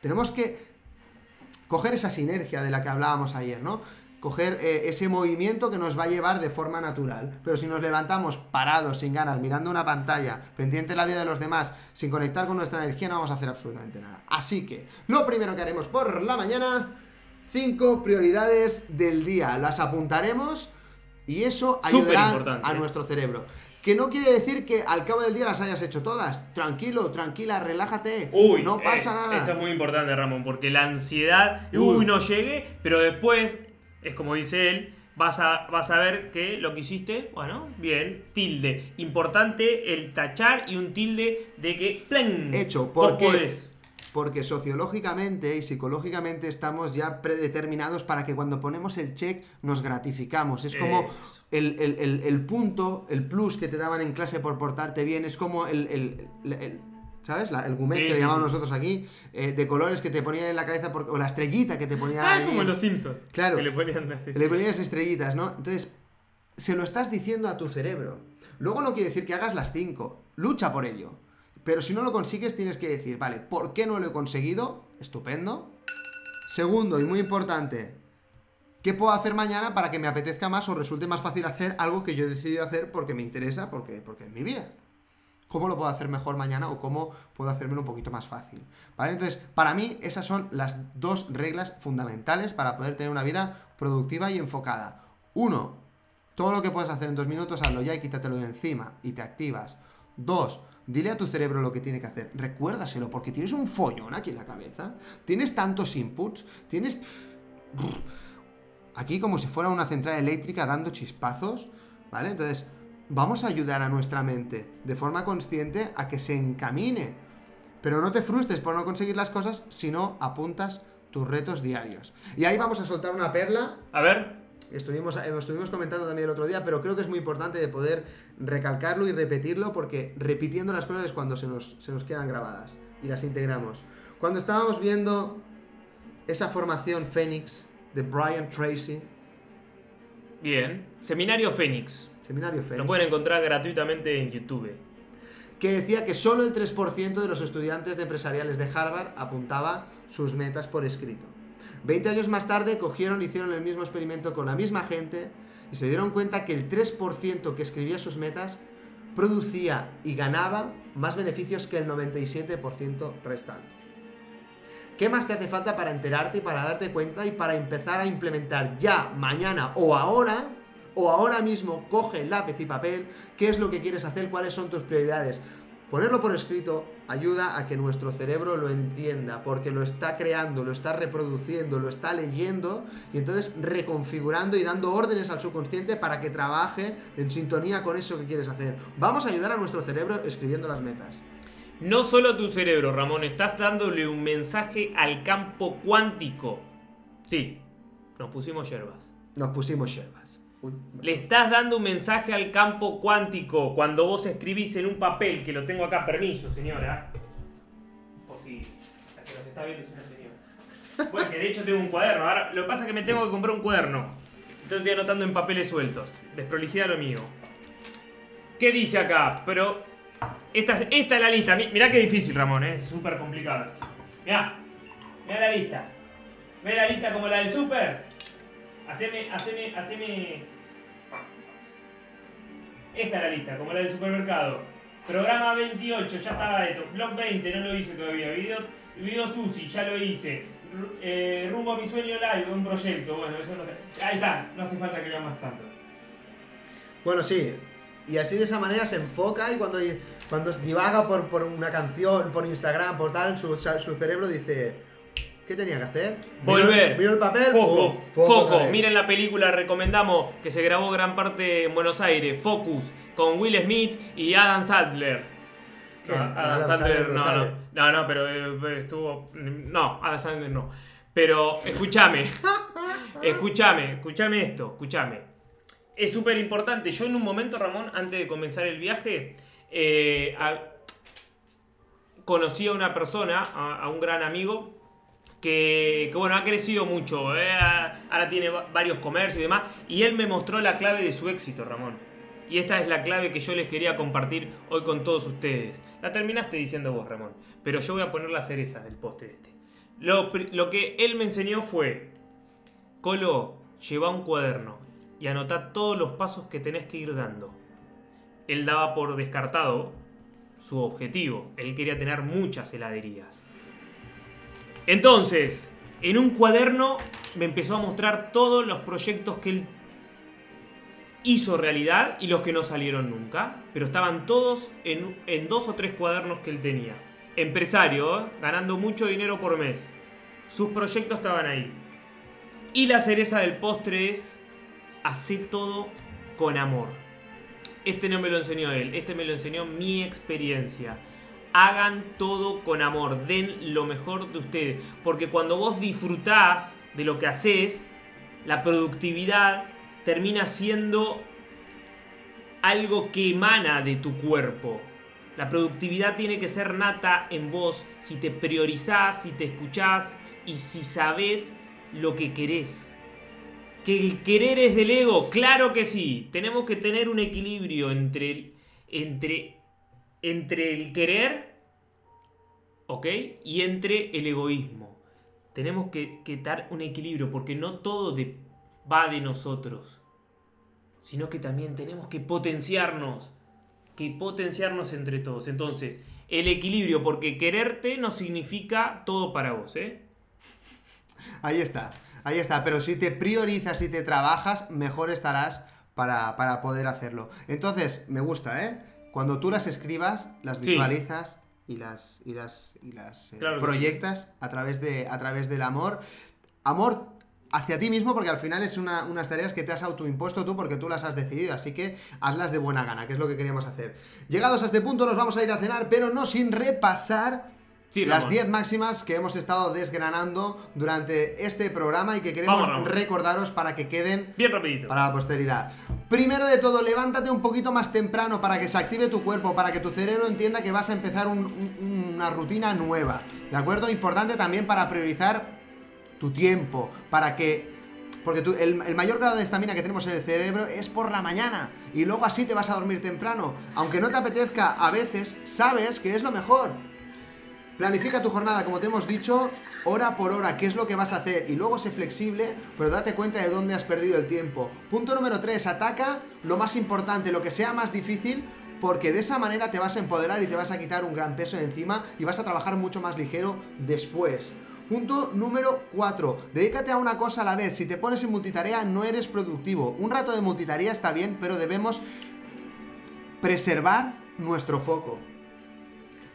Tenemos que coger esa sinergia de la que hablábamos ayer, ¿no? Coger eh, ese movimiento que nos va a llevar de forma natural. Pero si nos levantamos parados, sin ganas, mirando una pantalla, pendiente de la vida de los demás, sin conectar con nuestra energía, no vamos a hacer absolutamente nada. Así que, lo primero que haremos por la mañana, cinco prioridades del día. Las apuntaremos y eso ayudará a ¿eh? nuestro cerebro. Que no quiere decir que al cabo del día las hayas hecho todas. Tranquilo, tranquila, relájate. Uy, no eh, pasa nada. Eso es muy importante, Ramón, porque la ansiedad, Uy. uy, no llegué, pero después, es como dice él, vas a, vas a ver que lo que hiciste, bueno, bien, tilde. Importante el tachar y un tilde de que, ¡plan! Hecho, porque, podés. Porque sociológicamente y psicológicamente estamos ya predeterminados para que cuando ponemos el check nos gratificamos. Es como el, el- el- el punto, el plus que te daban en clase por portarte bien, es como el... el- el- el- ¿Sabes? La- el gumet Sí, que le llamamos sí. nosotros aquí, eh, de colores que te ponían en la cabeza, por- o la estrellita que te ponían Ah, ahí como en- los Simpsons. Claro. Que le ponían las le ponías estrellitas, ¿no? Entonces, se lo estás diciendo a tu cerebro. Luego no quiere decir que hagas las cinco. Lucha por ello. Pero si no lo consigues, tienes que decir, vale, ¿por qué no lo he conseguido? Estupendo. Segundo, y muy importante, ¿qué puedo hacer mañana para que me apetezca más o resulte más fácil hacer algo que yo he decidido hacer porque me interesa, porque, porque es mi vida? ¿Cómo lo puedo hacer mejor mañana o cómo puedo hacérmelo un poquito más fácil? ¿Vale? Entonces, para mí, esas son las dos reglas fundamentales para poder tener una vida productiva y enfocada. Uno, todo lo que puedes hacer en dos minutos, hazlo ya y quítatelo de encima y te activas. Dos, dile a tu cerebro lo que tiene que hacer. Recuérdaselo, porque tienes un follón aquí en la cabeza. Tienes tantos inputs, tienes aquí como si fuera una central eléctrica dando chispazos, ¿vale? Entonces, vamos a ayudar a nuestra mente de forma consciente a que se encamine. Pero no te frustres por no conseguir las cosas si no apuntas tus retos diarios. Y ahí vamos a soltar una perla. A ver, Estuvimos, eh, estuvimos comentando también el otro día, pero creo que es muy importante de poder recalcarlo y repetirlo porque repitiendo las cosas es cuando se nos, se nos quedan grabadas y las integramos. Cuando estábamos viendo esa formación Fénix de Brian Tracy, bien. Seminario Fénix. seminario Lo Fénix, pueden encontrar gratuitamente en YouTube. que decía que solo el 3% de los estudiantes de empresariales de Harvard apuntaba sus metas por escrito. 20 años más tarde cogieron, hicieron el mismo experimento con la misma gente y se dieron cuenta que el 3% que escribía sus metas producía y ganaba más beneficios que el 97% restante. ¿Qué más te hace falta para enterarte y para darte cuenta y para empezar a implementar ya, mañana o ahora? O ahora mismo coge lápiz y papel, qué es lo que quieres hacer, cuáles son tus prioridades. Ponerlo por escrito ayuda a que nuestro cerebro lo entienda, porque lo está creando, lo está reproduciendo, lo está leyendo y entonces reconfigurando y dando órdenes al subconsciente para que trabaje en sintonía con eso que quieres hacer. Vamos a ayudar a nuestro cerebro escribiendo las metas. No solo tu cerebro, Ramón, estás dándole un mensaje al campo cuántico. Sí, nos pusimos yerbas. Nos pusimos yerbas. Le estás dando un mensaje al campo cuántico cuando vos escribís en un papel, que lo tengo acá, permiso, señora. Por si la que nos está viendo es una señora. Bueno, que de hecho tengo un cuaderno. Ahora, lo que pasa es que me tengo que comprar un cuaderno. Entonces estoy anotando en papeles sueltos. Desprolijidad lo mío. ¿Qué dice acá? Pero esta, es- esta es la lista. Mi- Mirá qué difícil, Ramón, ¿eh? es súper complicada. Mirá, mirá la lista. ¿Ves la lista como la del súper? Haceme, haceme, haceme. Esta es la lista, como la del supermercado. Programa 28, ya estaba esto. Blog 20, no lo hice todavía. Video, video Susi, ya lo hice. eh, rumbo a mi sueño live, un proyecto. Bueno, eso no sé. Ahí está, no hace falta que veas más tanto. Bueno, sí. Y así de esa manera se enfoca y cuando, cuando divaga por, por una canción, por Instagram, por tal, su, su cerebro dice, ¿qué tenía que hacer? Volver. ¿Vino el papel? Foco. ¡Pum! Foco. vez. Miren la película, recomendamos que se grabó gran parte en Buenos Aires. Focus. Con Will Smith y Adam Sandler. ¿Qué? Ah, Adam Sandler no no, no, no, no, pero eh, estuvo. No, Adam Sandler no. Pero escúchame, escúchame, escúchame esto, escúchame. Es súper importante. Yo en un momento, Ramón, antes de comenzar el viaje, eh, a- conocí a una persona, a, a un gran amigo, que, bueno, ha crecido mucho. eh, ahora tiene va- varios comercios y demás. Y él me mostró la clave de su éxito, Ramón. Y esta es la clave que yo les quería compartir hoy con todos ustedes. La terminaste diciendo vos, Ramón. Pero yo voy a poner las cerezas del postre este. Lo que él me enseñó fue, Colo, lleva un cuaderno y anotá todos los pasos que tenés que ir dando. Él daba por descartado su objetivo. Él quería tener muchas heladerías. Entonces, en un cuaderno me empezó a mostrar todos los proyectos que él hizo realidad y los que no salieron nunca. Pero estaban todos en, dos o tres cuadernos que él tenía. Empresario, ¿eh? ganando mucho dinero por mes. Sus proyectos estaban ahí. Y la cereza del postre es, hace todo con amor. Este no me lo enseñó él, este me lo enseñó mi experiencia. Hagan todo con amor, den lo mejor de ustedes. Porque cuando vos disfrutás de lo que haces, la productividad termina siendo algo que emana de tu cuerpo. La productividad tiene que ser nata en vos si te priorizás, si te escuchás y si sabés lo que querés. Que el querer es del ego, claro que sí. Tenemos que tener un equilibrio entre entre, entre el querer, ¿ok? Y entre el egoísmo. Tenemos que, dar un equilibrio porque no todo va de nosotros, sino que también tenemos que potenciarnos, que potenciarnos entre todos. Entonces, el equilibrio, porque quererte no significa todo para vos, ¿eh? Ahí está, ahí está. Pero si te priorizas y te trabajas, mejor estarás para, para poder hacerlo. Entonces, me gusta, ¿eh? Cuando tú las escribas, las Sí. visualizas y las, y las, y las eh, Claro proyectas a, través de, a través del amor. Amor hacia ti mismo, porque al final es una- unas tareas que te has autoimpuesto tú porque tú las has decidido, así que hazlas de buena gana, que es lo que queríamos hacer. Llegados a este punto nos vamos a ir a cenar, pero no sin repasar Sí, las Ramón. 10 máximas que hemos estado desgranando durante este programa y que queremos recordaros para que queden Bien rapidito. para la posteridad. Primero de todo, levántate un poquito más temprano para que se active tu cuerpo, para que tu cerebro entienda que vas a empezar un- un- una rutina nueva. ¿De acuerdo? Importante también para priorizar tu tiempo, para que... Porque tú- el, el mayor grado de estamina que tenemos en el cerebro es por la mañana y luego así te vas a dormir temprano. Aunque no te apetezca, a veces sabes que es lo mejor. Planifica tu jornada, como te hemos dicho, hora por hora, qué es lo que vas a hacer y luego sé flexible, pero date cuenta de dónde has perdido el tiempo. Punto número 3, ataca lo más importante, lo que sea más difícil, porque de esa manera te vas a empoderar y te vas a quitar un gran peso de encima y vas a trabajar mucho más ligero después. Punto número 4. Dedícate a una cosa a la vez. Si te pones en multitarea no eres productivo. Un rato de multitarea está bien, pero debemos preservar nuestro foco.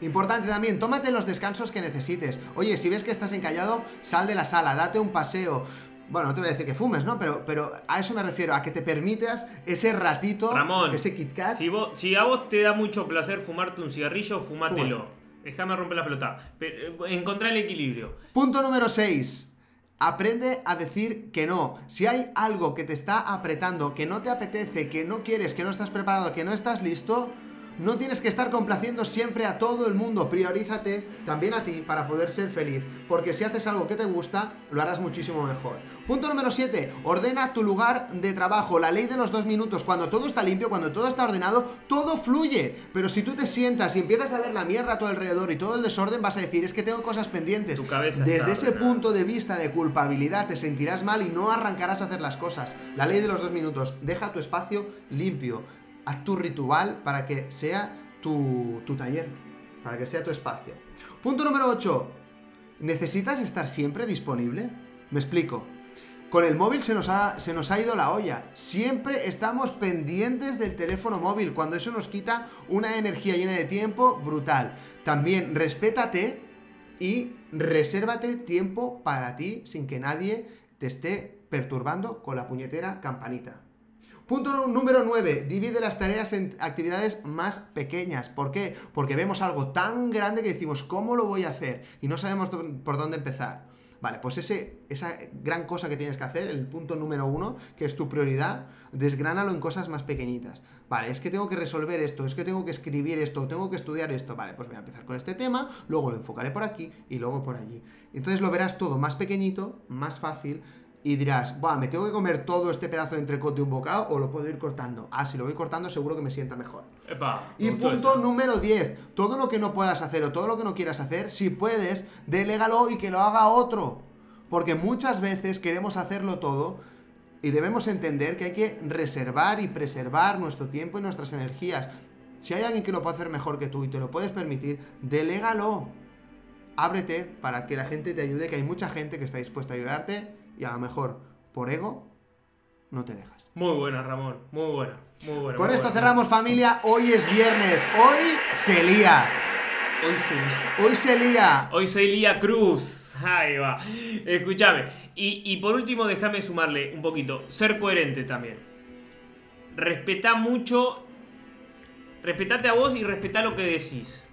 Importante también, tómate los descansos que necesites. Oye, si ves que estás encallado, sal de la sala, date un paseo. Bueno, no te voy a decir que fumes, ¿no? Pero, pero a eso me refiero, a que te permitas ese ratito, Ramón, ese Kit Kat. Si, vos- si a vos te da mucho placer fumarte un cigarrillo, fumátelo. Déjame romper la pelota. Pero, eh, encontrá el equilibrio. Punto número 6. Aprende a decir que no. Si hay algo que te está apretando, que no te apetece, que no quieres, que no estás preparado, que no estás listo, no tienes que estar complaciendo siempre a todo el mundo. Priorízate también a ti para poder ser feliz. Porque si haces algo que te gusta, lo harás muchísimo mejor. Punto número 7. Ordena tu lugar de trabajo. La ley de los dos minutos. Cuando todo está limpio, cuando todo está ordenado, todo fluye. Pero si tú te sientas y empiezas a ver la mierda a tu alrededor y todo el desorden, vas a decir, es que tengo cosas pendientes. Tu cabeza Desde ese ordenada. punto de vista de culpabilidad te sentirás mal y no arrancarás a hacer las cosas. La ley de los dos minutos. Deja tu espacio limpio. Haz tu ritual para que sea tu, tu taller. Para que sea tu espacio. Punto número 8. ¿Necesitas estar siempre disponible? Me explico. Con el móvil se nos, ha, se nos ha ido la olla. Siempre estamos pendientes del teléfono móvil, cuando eso nos quita una energía llena de tiempo brutal. También respétate y resérvate tiempo para ti sin que nadie te esté perturbando con la puñetera campanita. Punto número 9. Divide las tareas en actividades más pequeñas. ¿Por qué? Porque vemos algo tan grande que decimos, ¿cómo lo voy a hacer? Y no sabemos por dónde empezar. Vale, pues ese, esa gran cosa que tienes que hacer, el punto número uno, que es tu prioridad, desgránalo en cosas más pequeñitas. Vale, es que tengo que resolver esto, es que tengo que escribir esto, tengo que estudiar esto. Vale, pues voy a empezar con este tema, luego lo enfocaré por aquí y luego por allí. Entonces lo verás todo más pequeñito, más fácil y dirás, Buah, ¿me tengo que comer todo este pedazo de entrecot de un bocado o lo puedo ir cortando? Ah, si lo voy cortando seguro que me sienta mejor. Epa, Y punto eso. número 10. Todo lo que no puedas hacer o todo lo que no quieras hacer, si puedes, delégalo y que lo haga otro. Porque muchas veces queremos hacerlo todo y debemos entender que hay que reservar y preservar nuestro tiempo y nuestras energías. Si hay alguien que lo puede hacer mejor que tú y te lo puedes permitir, delégalo. Ábrete para que la gente te ayude, que hay mucha gente que está dispuesta a ayudarte y a lo mejor por ego no te dejas. Muy buena, Ramón. Muy buena. Muy buena. Con muy esto buena. cerramos familia, hoy es viernes, hoy se lía. Hoy sí. Hoy se lía. Hoy soy Lía Cruz. Ahí va. Escúchame. Y, y por último, déjame sumarle un poquito. Ser coherente también. Respetá mucho. Respetate a vos y respetá lo que decís.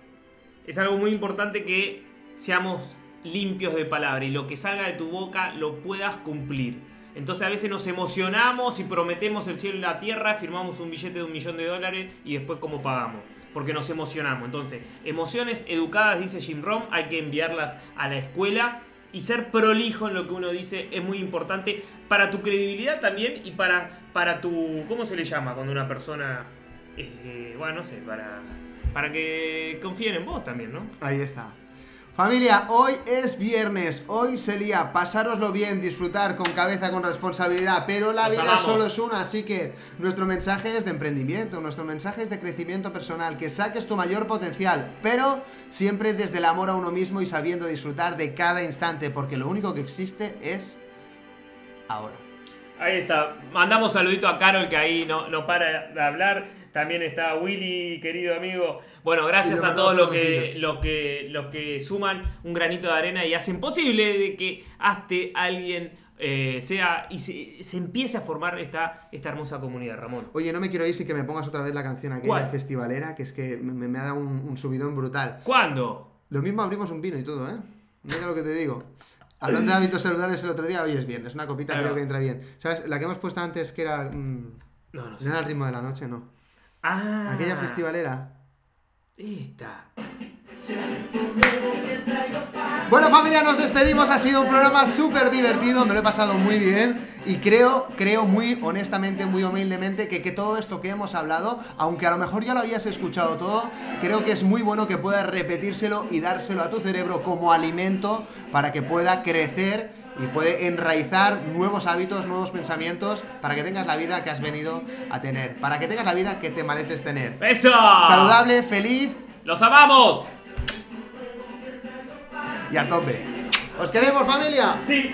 Es algo muy importante que seamos limpios de palabra y lo que salga de tu boca lo puedas cumplir. Entonces a veces nos emocionamos y prometemos el cielo y la tierra, firmamos un billete de un millón de dólares y después cómo pagamos. Porque nos emocionamos. Entonces, emociones educadas, dice Jim Rom, hay que enviarlas a la escuela. Y ser prolijo en lo que uno dice es muy importante para tu credibilidad también y para, para tu... ¿Cómo se le llama cuando una persona... eh, bueno, no sé, para, para que confíen en vos también, ¿no? Ahí está. Familia, hoy es viernes, hoy se lía, pasároslo bien, disfrutar con cabeza, con responsabilidad, pero la vida amamos. solo es una, así que nuestro mensaje es de emprendimiento, nuestro mensaje es de crecimiento personal, que saques tu mayor potencial, pero siempre desde el amor a uno mismo y sabiendo disfrutar de cada instante, porque lo único que existe es ahora. Ahí está. Mandamos saludito a Carol que ahí no, no para de hablar. También está Willy, querido amigo. Bueno, gracias a todos los que, los que, los que suman un granito de arena y hacen posible de que hasta alguien eh, sea y se, se empiece a formar esta, esta hermosa comunidad, Ramón. Oye, no me quiero ir sin que me pongas otra vez la canción aquella ¿Cuál? festivalera, que es que me, me ha dado un, un subidón brutal. ¿Cuándo? Lo mismo abrimos un vino y todo, ¿eh? Mira lo que te digo. Hablando de hábitos saludables el otro día, hoy es viernes, una copita Ahí creo que entra bien. ¿Sabes? La que hemos puesto antes que era... mm, No, no no sé. era el ritmo de la noche, no. Ah, Aquella festivalera. Esta. Bueno familia, nos despedimos, ha sido un programa súper divertido, me lo he pasado muy bien y creo, creo muy honestamente, muy humildemente que, que todo esto que hemos hablado, aunque a lo mejor ya lo habías escuchado todo, creo que es muy bueno que puedas repetírselo y dárselo a tu cerebro como alimento para que pueda crecer y puede enraizar nuevos hábitos, nuevos pensamientos para que tengas la vida que has venido a tener, para que tengas la vida que te mereces tener. ¡Eso! Saludable, feliz ¡Los amamos! y a tope. ¿Os queremos familia? Sí.